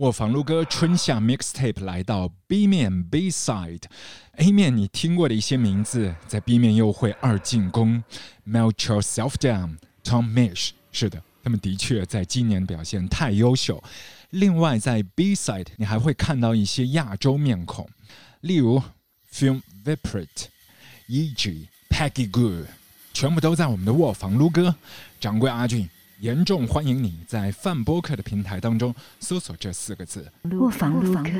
我房路哥春夏 mixtape 来到 B 面 B side，A 面你听过的一些名字，在 B 面又会二进攻，Melt Yourself Down，Tom Mish，是的，他们的确在今年表现太优秀。另外在 B side 你还会看到一些亚洲面孔，例如 Film Viprit，E.G.Peggy Goo，全部都在我们的卧房撸歌，掌柜阿俊。严重欢迎你在泛播客的平台当中搜索这四个字“卧房录歌”。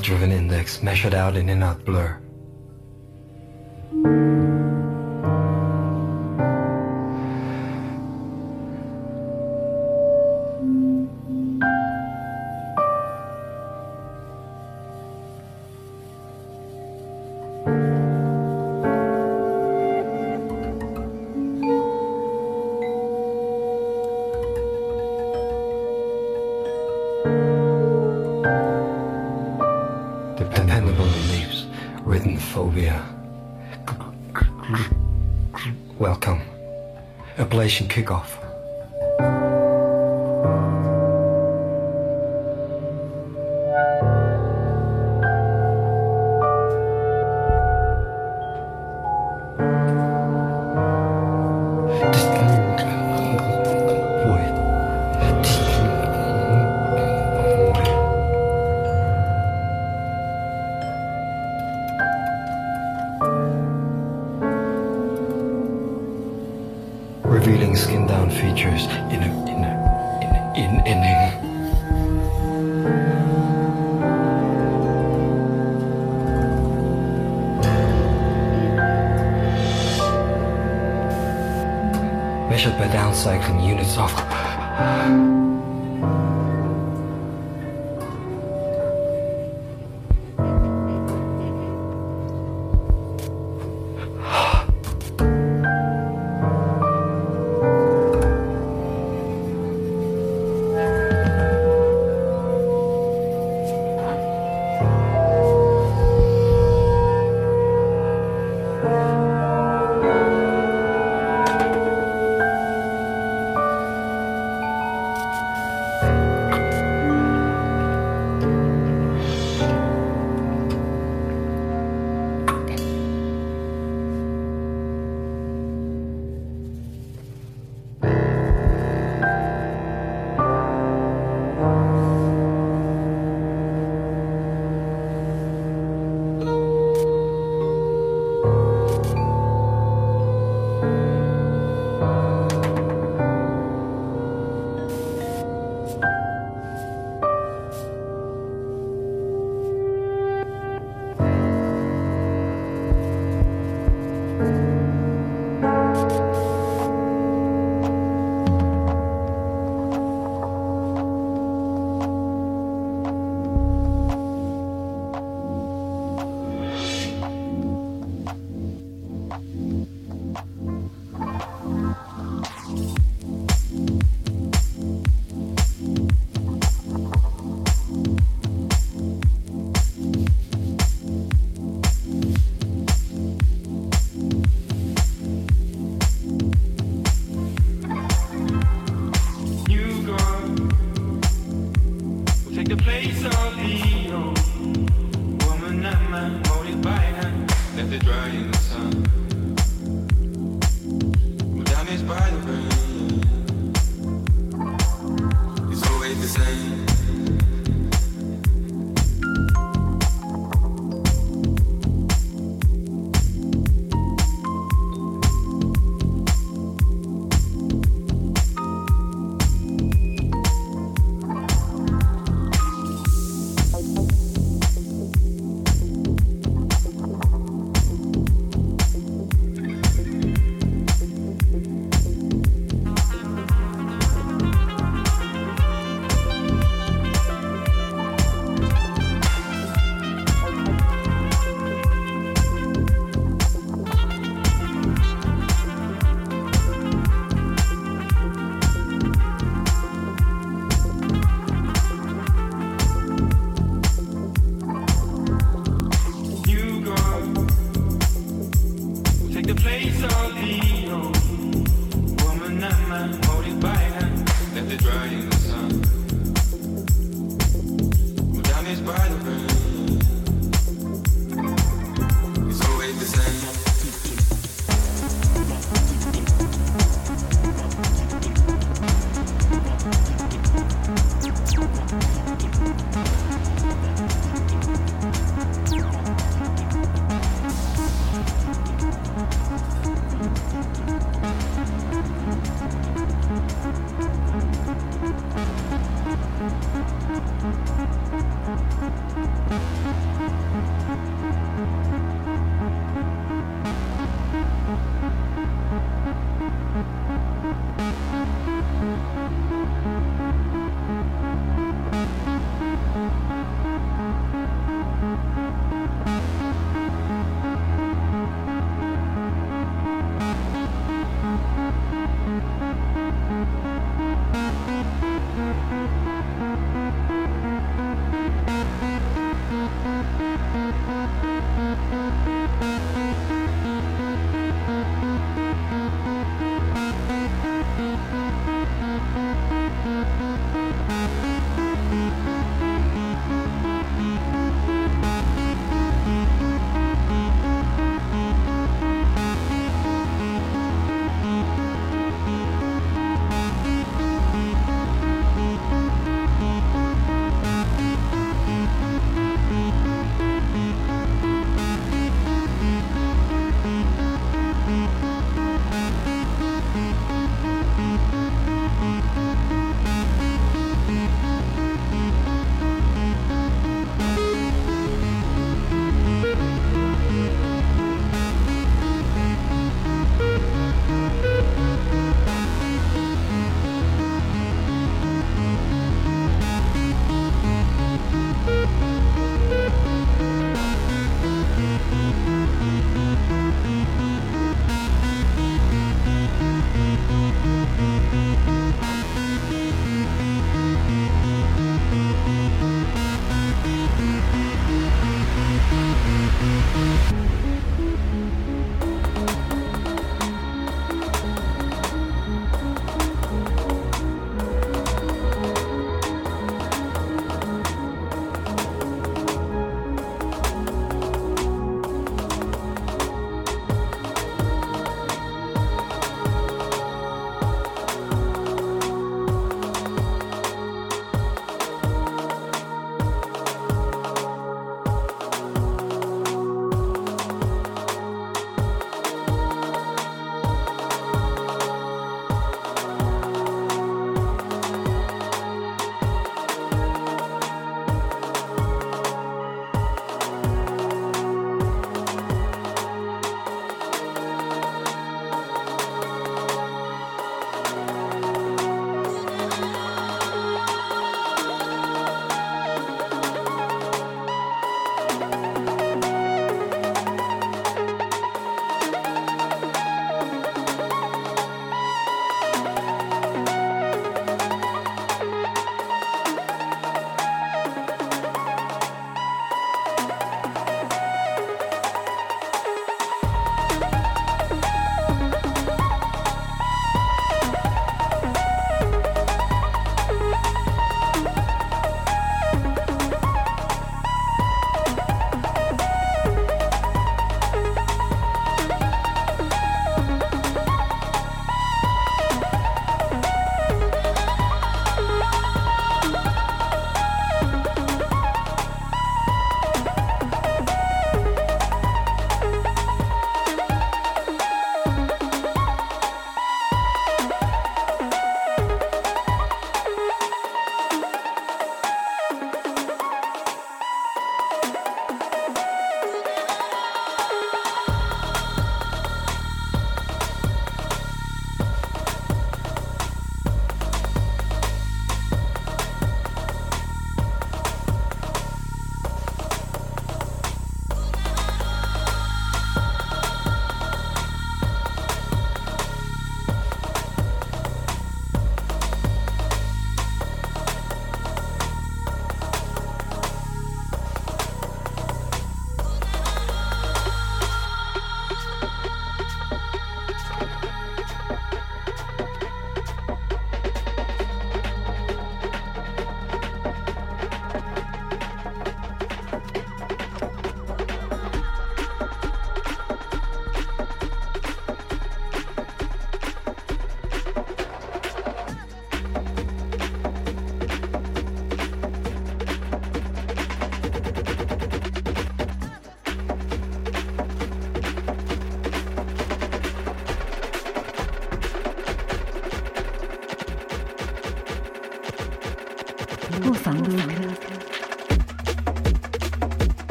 Blood-driven index measured out in in-out blur. Kickoff.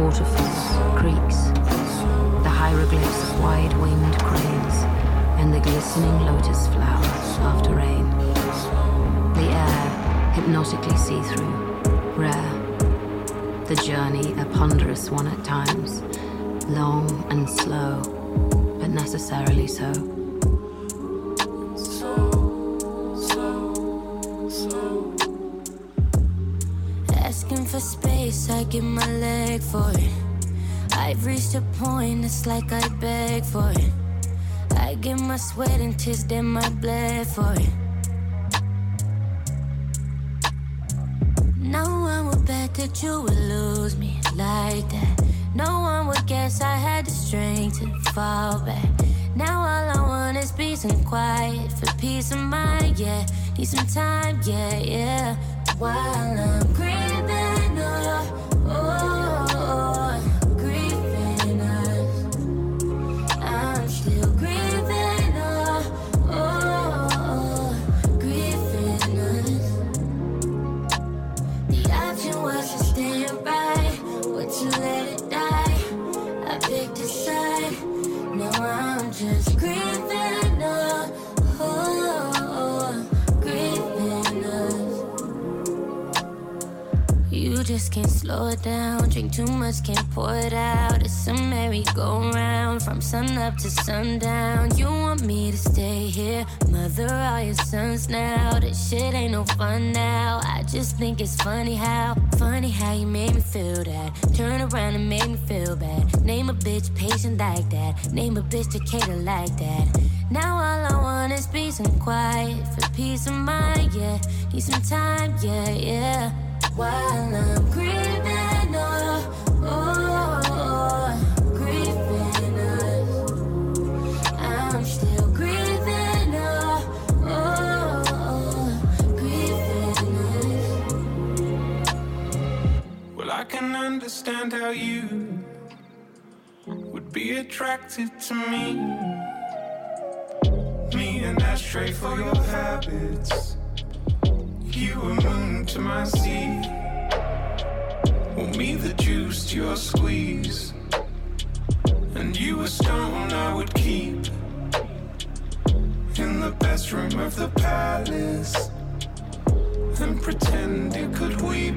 waterfalls, creeks, the hieroglyphs of wide winged cranes, and the glistening lotus flower after rain. The air, hypnotically see through, rare. The journey, a ponderous one at times, long and slow, but necessarily so. Then my leg for it. I've reached a point. It's like I beg for it. I give my sweat and tears, and my blood for it. No one would bet that you would lose me like that. No one would guess I had the strength to fall back. Now all I want is peace and quiet for peace of mind, yeah. Need some time, yeah, yeah. While I'm slow it down. Drink too much, can't pour it out. It's a merry-go-round from sun up to sundown. You want me to stay here, mother all your sons now. This shit ain't no fun now. I just think it's funny how, funny how you made me feel that. Turn around and make me feel bad. Name a bitch patient like that. Name a bitch Decatur like that. Now all I want is peace and quiet for peace of mind. Yeah, need some time. Yeah, yeah. While I'm grieving, oh, oh, grieving. I'm still grieving, oh, oh, grieving. Well, I can understand how you would be attracted to me. Me an ashtray for your habits. You a moon to my sea. Well, me the juice to your squeeze. And you a stone I would keep in the best room of the palace. And pretend it could weep.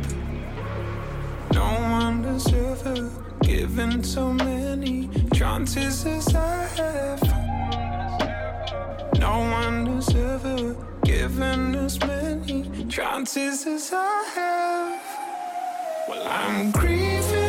No one has ever given so many chances as I have. No one has ever given as many chances as I have. Well, I'm grieving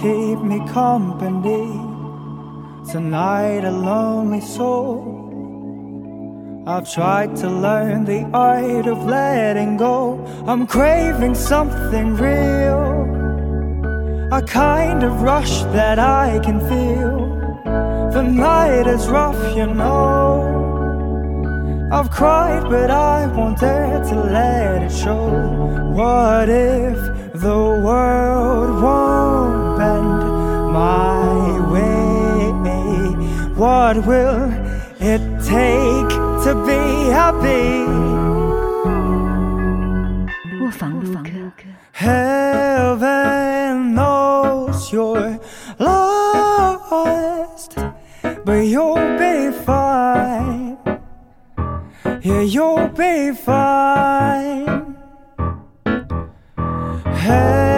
keep me company. Tonight, a lonely soul. I've tried to learn the art of letting go. I'm craving something real. A kind of rush that I can feel. The night is rough, you know. I've cried, but I won't dare to let it show. What if the world won't my way? What will it take to be happy? 卧房录歌。 Heaven knows you're lost, but you'll be fine. Yeah, you'll be fine. Heaven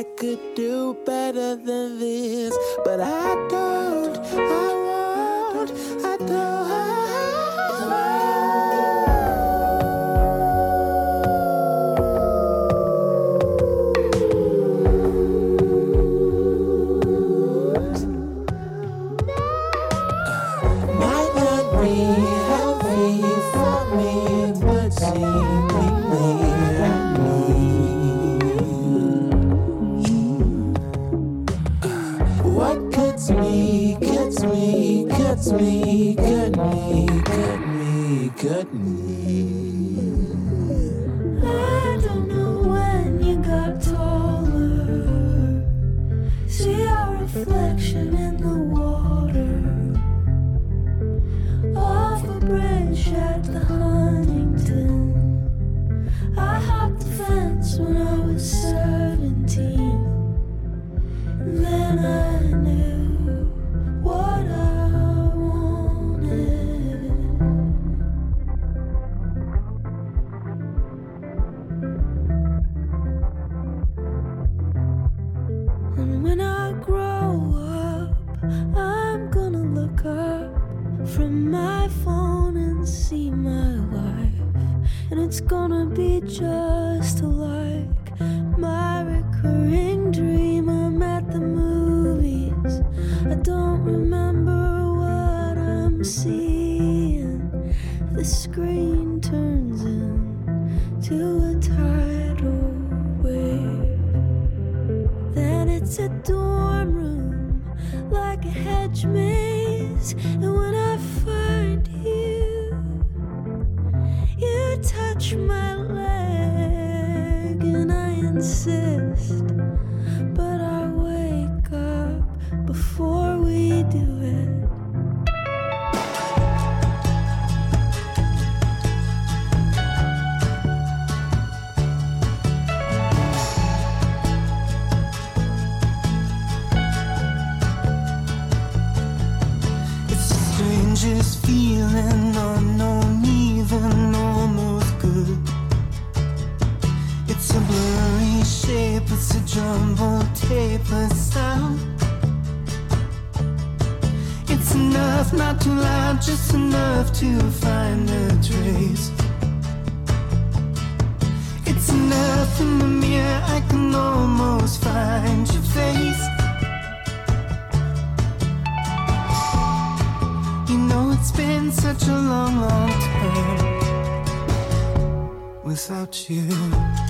I could do better than this, but I don't. I taper sound. It's enough, not too loud, just enough to find a trace. It's enough in the mirror, I can almost find your face. You know, it's been such a long, long time without you.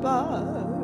passers-by.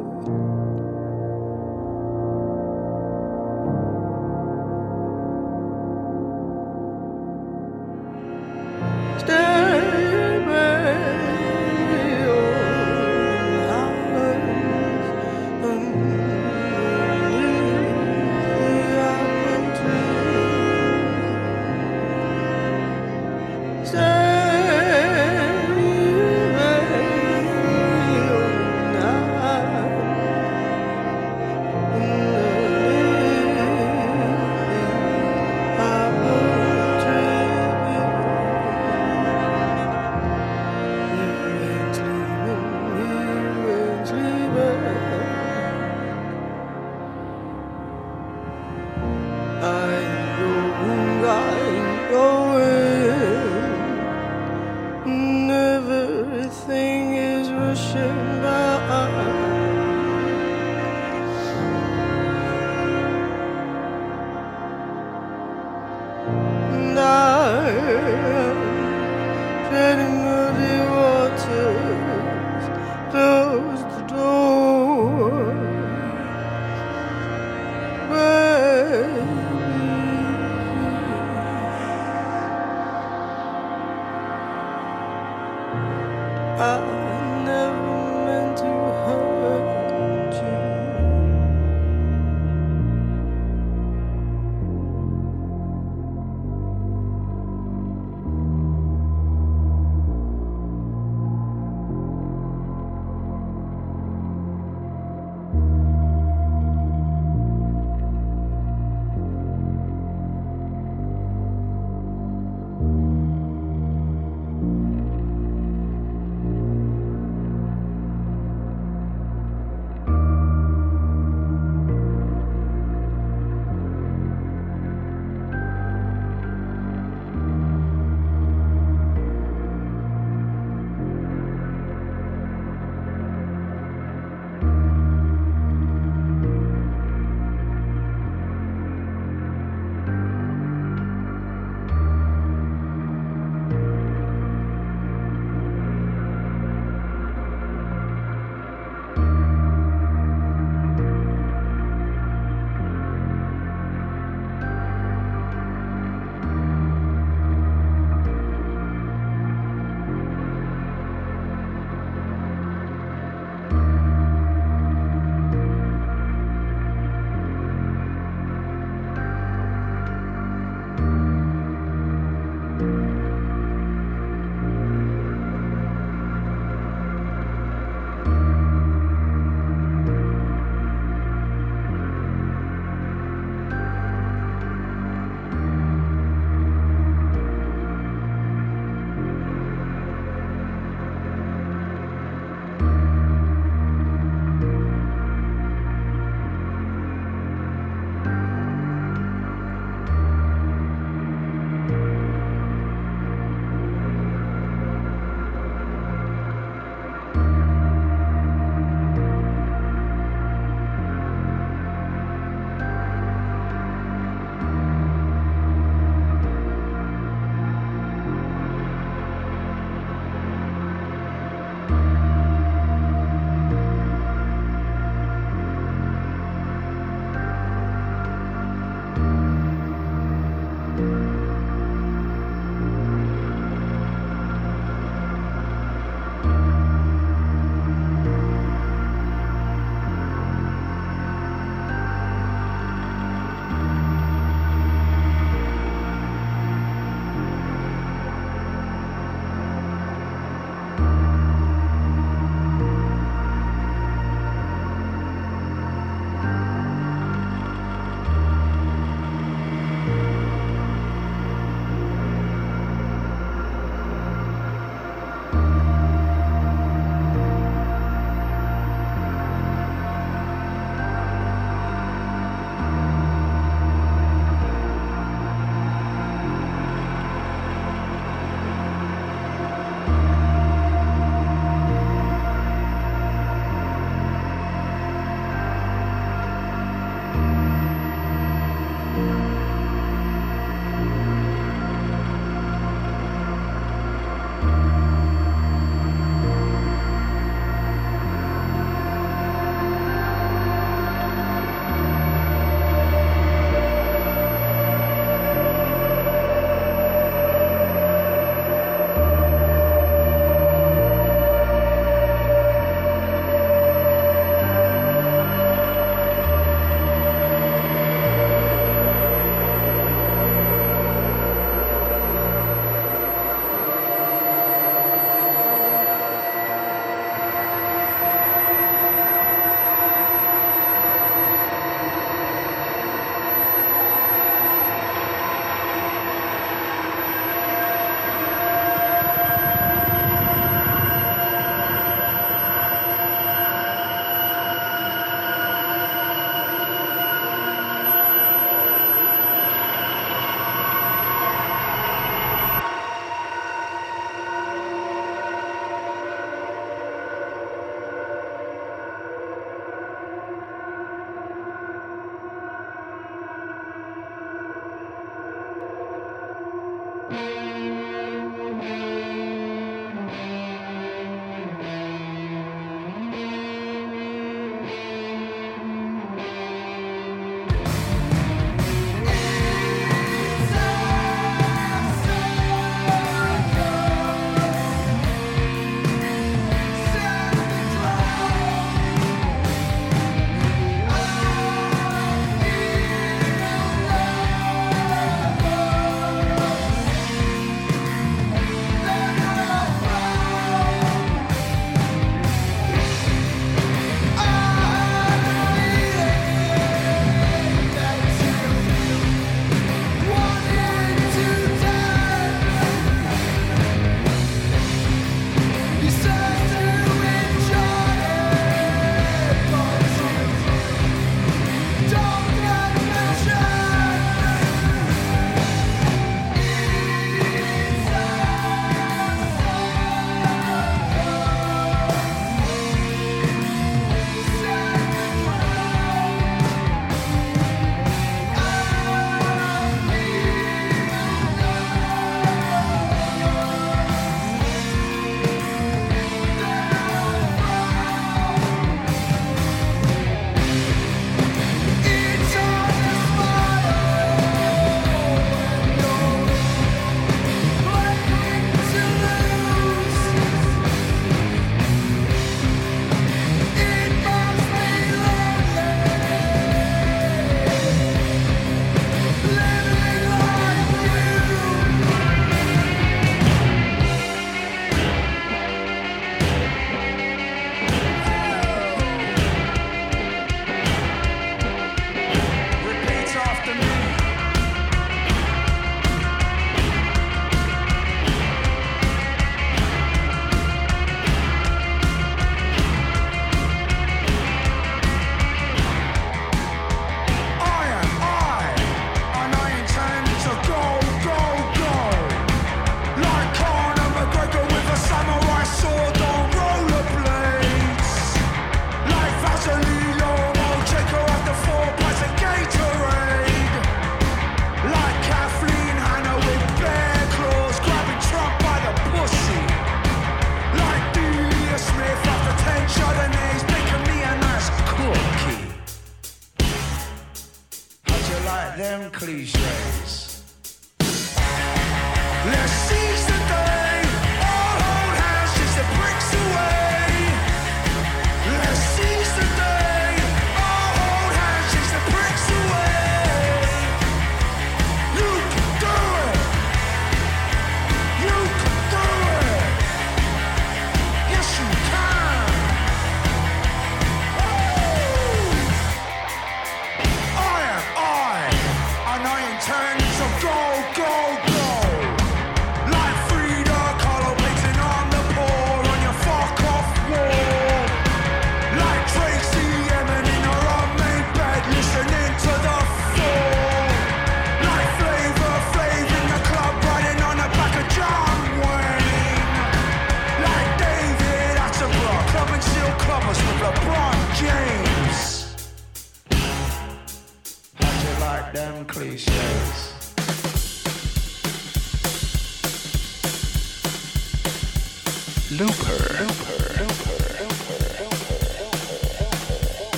Looper. Life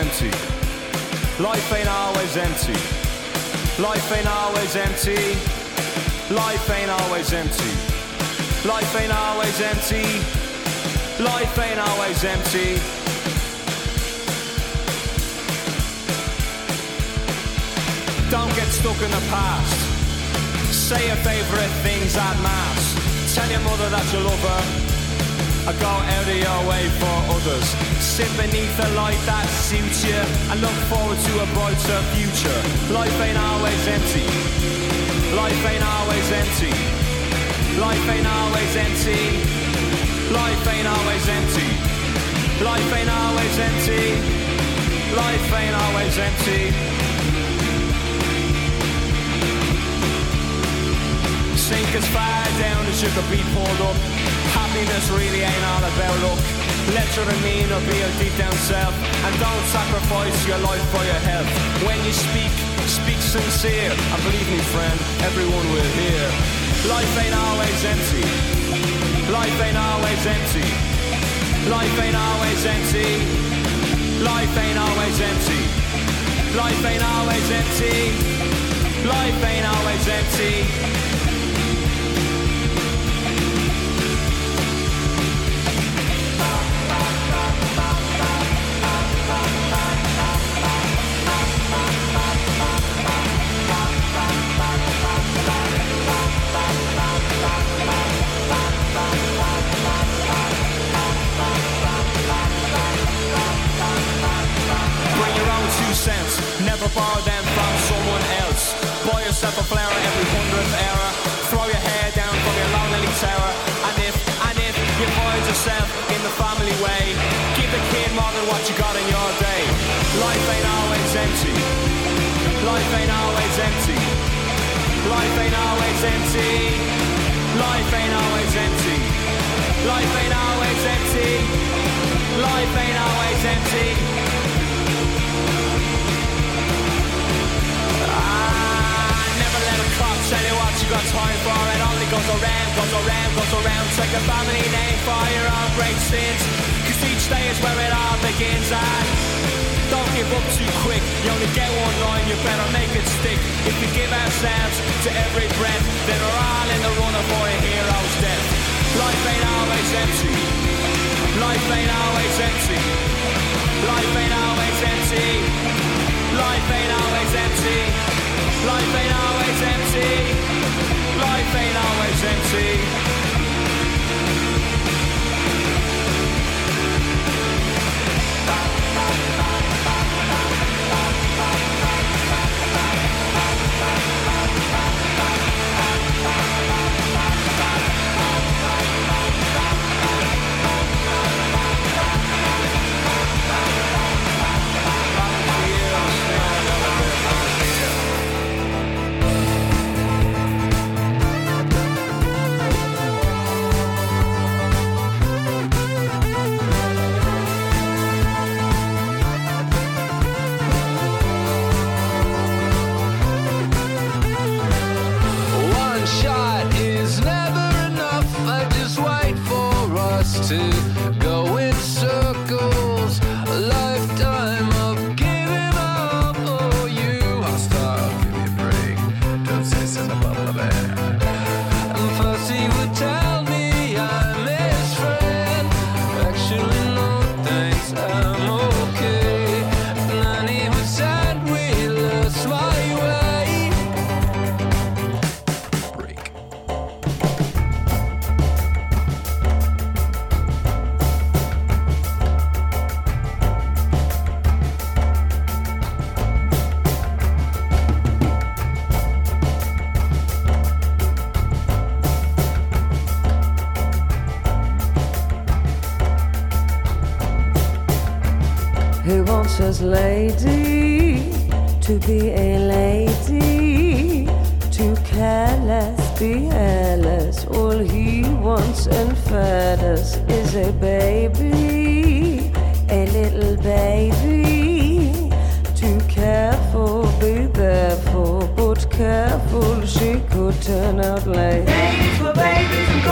empty. Life ain't always empty. Life ain't always empty. Life ain't always empty. Life ain't always empty. Life ain't always empty. Don't get stuck in the past. Say your favorite things at mass. Tell your mother that you love her. I go out of your way for others. Sit beneath the light that suits you and look forward to a brighter future. Life ain't always empty. Life ain't always empty. Life ain't always empty. Life ain't always empty. Life ain't always empty. Life ain't always empty. Sink as far down as you could be pulled up. Happiness really ain't all about luck. Let your demeanor be your deep down self and don't sacrifice your life for your health. When you speak, speak sincere. And believe me, friend, everyone will hear. Life ain't always empty. Life ain't always empty. Life ain't always empty. Life ain't always empty. Life ain't always empty. Life ain't always empty. Always empty. Life ain't always empty. Life ain't always empty. Life ain't always empty. Ah, never let a tell you what you got time for. It only goes around, goes around, goes around. Take a family name for your own great sins. Each day is where it all begins. And don't give up too quick. You only get one line, you better make it stick. If we give ourselves to every breath, then we're all in the runner for a hero's death. Life ain't always empty. Life ain't always empty. Life ain't always empty. Life ain't always empty. Life ain't always empty. Life ain't always empty. Lady to be a lady, to careless, be hairless. All he wants and feathers is a baby, a little baby. Too careful, be for, but careful, she could turn out late. Ladies for babies and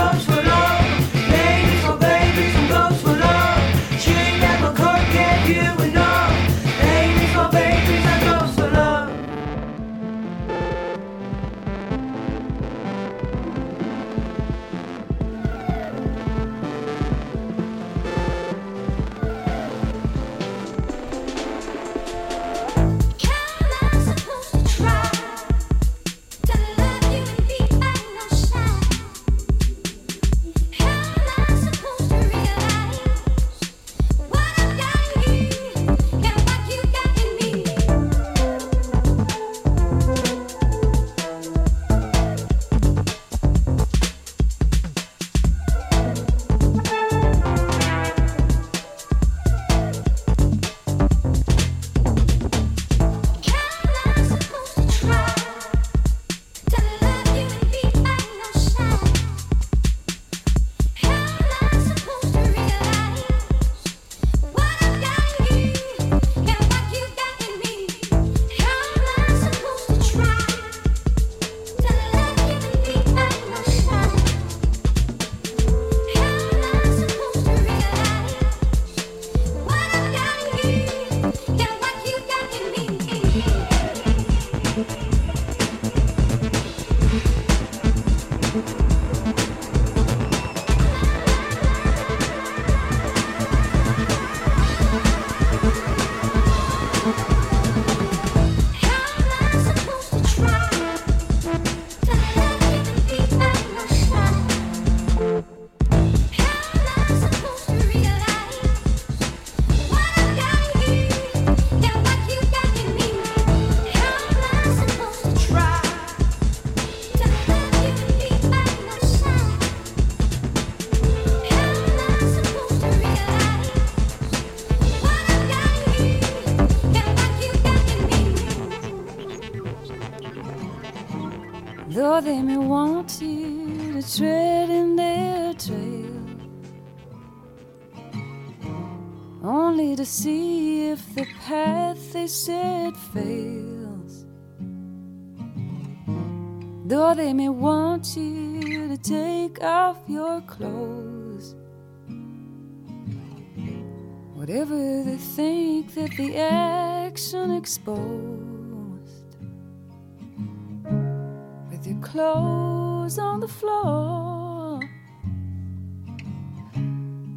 see if the path they set fails. Though they may want you to take off your clothes, whatever they think that the action exposed. with your clothes on the floor.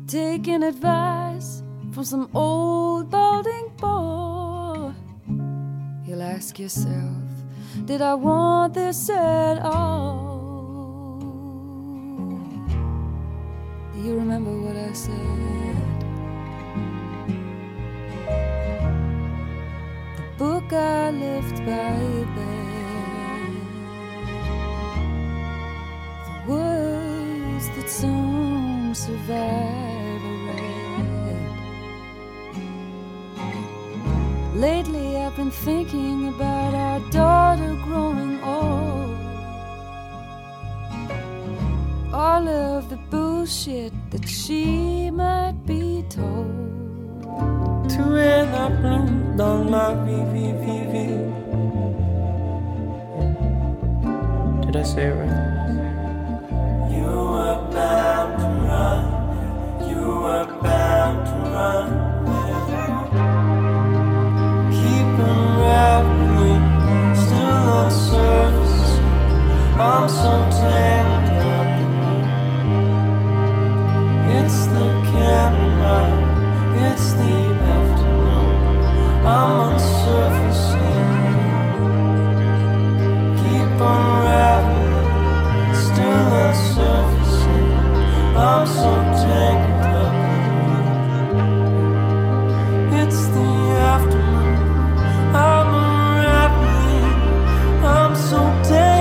Taking advice from some old balding boy. You'll ask yourself, did I want this at all? Do you remember what I said? The book I left by your bed. the words that some survivor Lately, I've been thinking about our daughter growing old. All of the bullshit that she might be told. To red I bloomed on my VVVV. Did I say it right? You were bound to run. You were bound to run. still on surface. I'm so tangled. It's the camera, it's the afternoon. I'm on surface. Keep unraveling, still on surface. I'm so tangled. It's the afternoon. I'm unraveling. I'm so dead.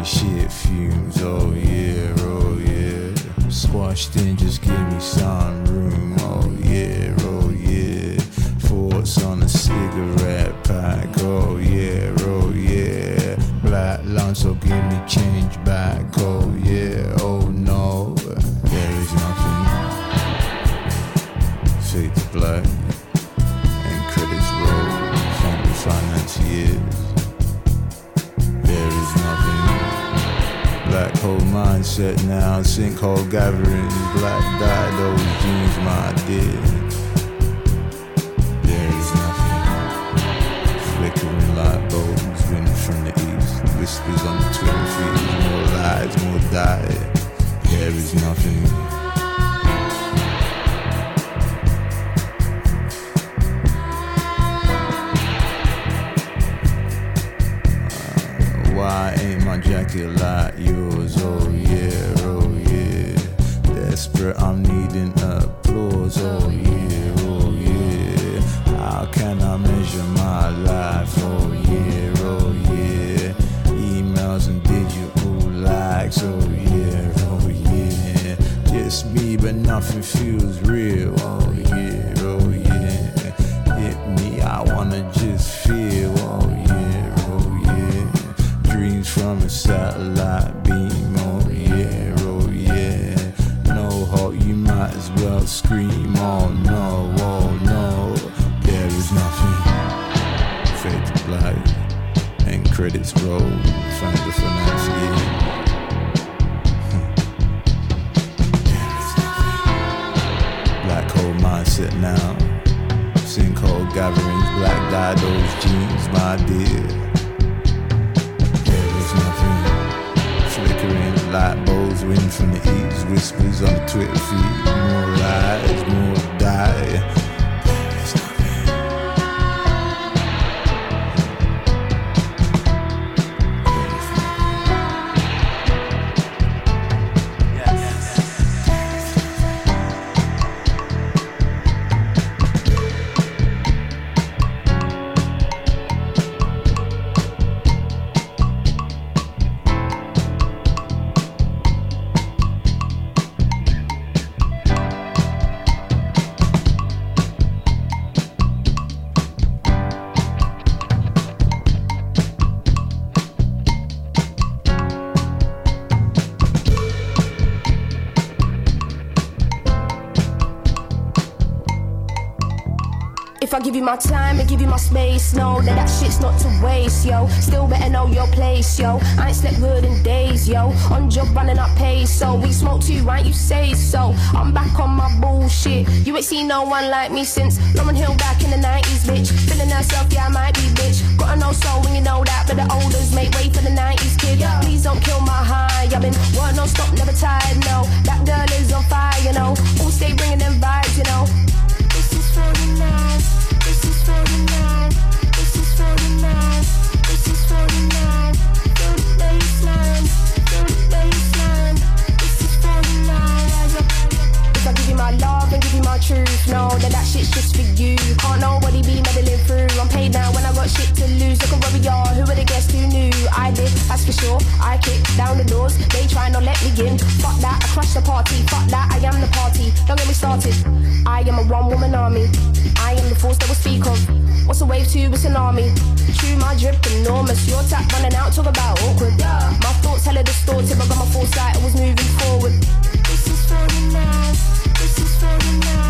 The shit fumes, oh yeah, oh yeah. Squashed in, just give me some room, oh yeah, oh yeah. Thoughts on a cigarette pack, oh yeah, oh yeah. Black lunch, so give me change back, oh yeah, mindset now, sinkhole gatherings, black dye, those jeans, my dear. There is nothing. Flickering light bulbs, wind from the east, whispers on the Twitter feed, more lies, more diet. There is nothing. Why ain't my jacket like yours? Give you my time and give you my space, know that that shit's not to waste, yo. Still better know your place, yo. I ain't slept good in days, yo. On job running up pace, so we smoke too, right? You say so. I'm back on my bullshit. You ain't seen no one like me since Lauryn Hill back in the 90s, bitch. Feeling herself, yeah, I might be, bitch. Gotta know soul when you know that, but the olders make way for the 90s, kid. Please don't kill my high. I've been work non stop, never tired, no. That girl is on fire, you know. All stay bringing them truth. No, that that shit's just for you. Can't nobody be meddling through. I'm paid now when I got shit to lose. Look at where we are. Who would have guessed who knew? I did, that's for sure. I kick down the doors. They try not let me in. Fuck that, I crush the party. Fuck that, I am the party. Don't get me started. I am a one woman army. I am the force that will speak of. What's a wave to a tsunami? True, my drip enormous. Your tap running out, talk about awkward. My thoughts hella distorted, but got my foresight, I was moving forward. This is for you now. This is for you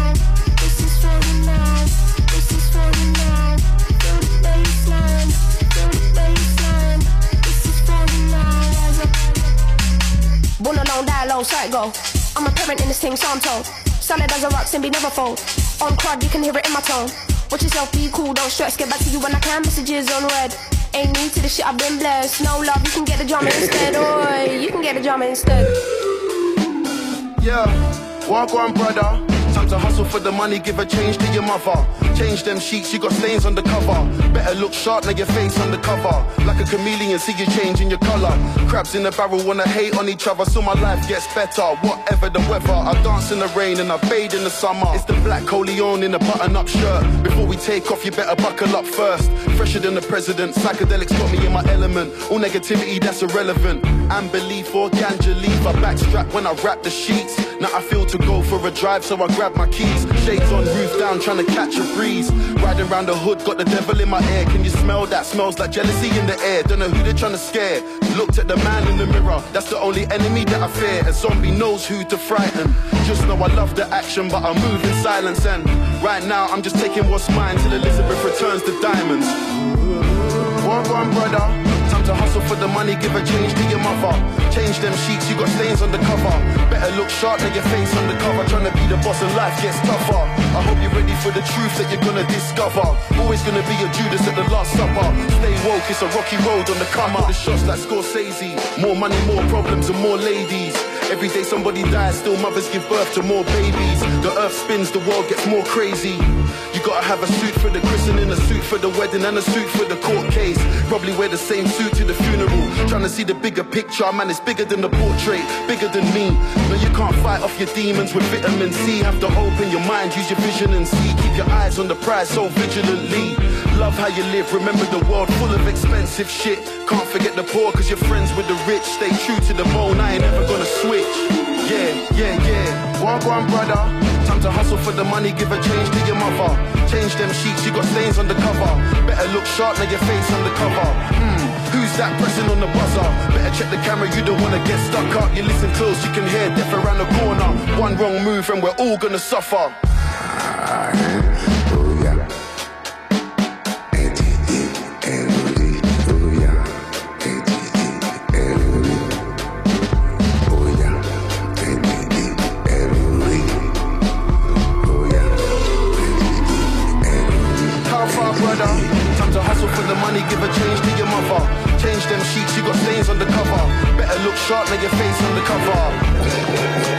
I'm a parent in this thing, so I'm told. Solid as a rock, be never fold. On crud, you can hear it in my tone. Watch yourself, be cool, don't stress. Get back to you when I can. Messages on red. Ain't need to the shit, I've been blessed. No love, you can get the drama instead. Oi, you can get the drama instead. Yeah, walk on, brother. To hustle for the money, give a change to your mother. Change them sheets, you got stains on the cover. Better look sharp, now your face on the cover. Like a chameleon, see you changing your color. Crabs in the barrel wanna hate on each other, so my life gets better. Whatever the weather, I dance in the rain and I bathe in the summer. It's the black Corleone in a button-up shirt. Before we take off, you better buckle up first. Fresher than the president, psychedelics got me in my element. All negativity, that's irrelevant. And belief or ganja leaf, I backstrap when I wrap the sheets. Now I feel to go for a drive, so I grab my keys. Shades on, roof down, trying to catch a breeze. Riding round the hood, got the devil in my ear. Can you smell that? Smells like jealousy in the air. Don't know who they're trying to scare. Looked at the man in the mirror, that's the only enemy that I fear. A zombie knows who to frighten. Just know I love the action, but I move in silence. And right now, I'm just taking what's mine till Elizabeth returns the diamonds. Walk on, brother. Time to hustle for the money, give a change to your mother. Change them sheets, you got stains on the cover. Better look sharp than your face on the cover. Trying to be the boss and life gets tougher. I hope you're ready for the truth that you're gonna discover. Always gonna be a Judas at the last supper. Stay woke, it's a rocky road on the come up. The shots like Scorsese. More money, more problems, and more ladies. Every day somebody dies, still mothers give birth to more babies. The earth spins, the world gets more crazy. You gotta have a suit for the christening, a suit for the wedding, and a suit for the court case. Probably wear the same suit to the funeral. Trying to see the bigger picture, man, it's bigger than the portrait, bigger than me. No, you can't fight off your demons with vitamin C. Have to open your mind, use your vision and see. Keep your eyes on the prize so vigilantly. Love how you live, remember the world full of expensive shit. Can't forget the poor, cause you're friends with the rich. Stay true to the bone, I ain't ever gonna switch. Yeah, yeah, yeah. Walk on, brother. Time to hustle for the money, give a change to your mother. Change them sheets, you got stains on the cover. Better look sharp, now your face on the cover. Hmm, who's that pressing on the buzzer? Better check the camera, you don't wanna get stuck up. You listen close, you can hear death around the corner. One wrong move and we're all gonna suffer. Time to hustle for the money, give a change to your mother. Change them sheets, you got stains on the cover. Better look sharp, now your face on the cover.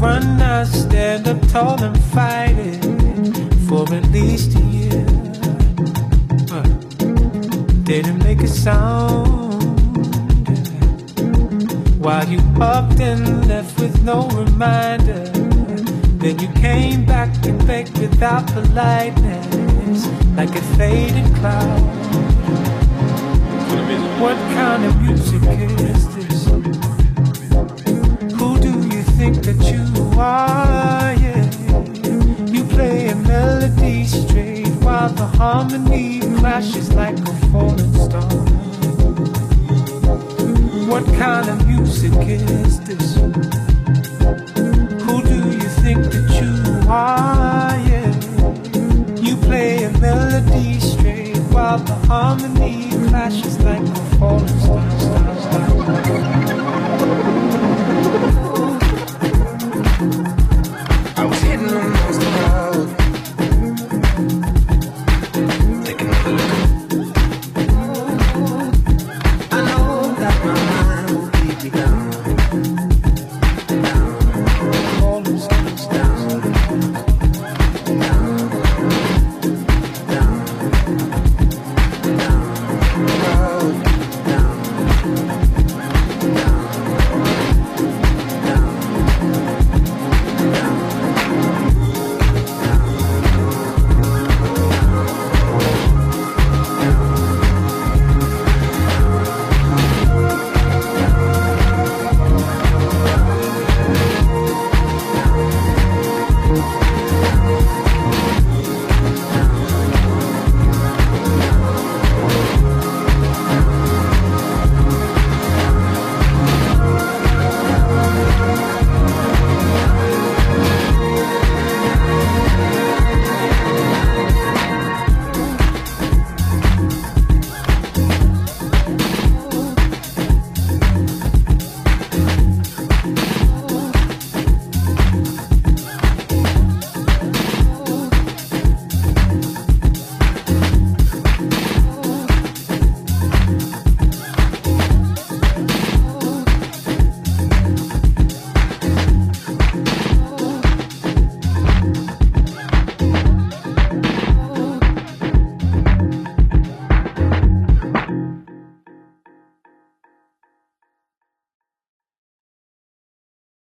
Run, I stand up tall and fight it for at least a year. Uh, Didn't make a sound. While you upped and left with no reminder. Then you came back and begged without politeness, like a faded cloud. What kind of music is this? Think that you are? Yeah, you play a melody straight while the harmony clashes like a falling star. What kind of music is this? Who do you think that you are? Yeah, you play a melody straight while the harmony clashes like a falling star.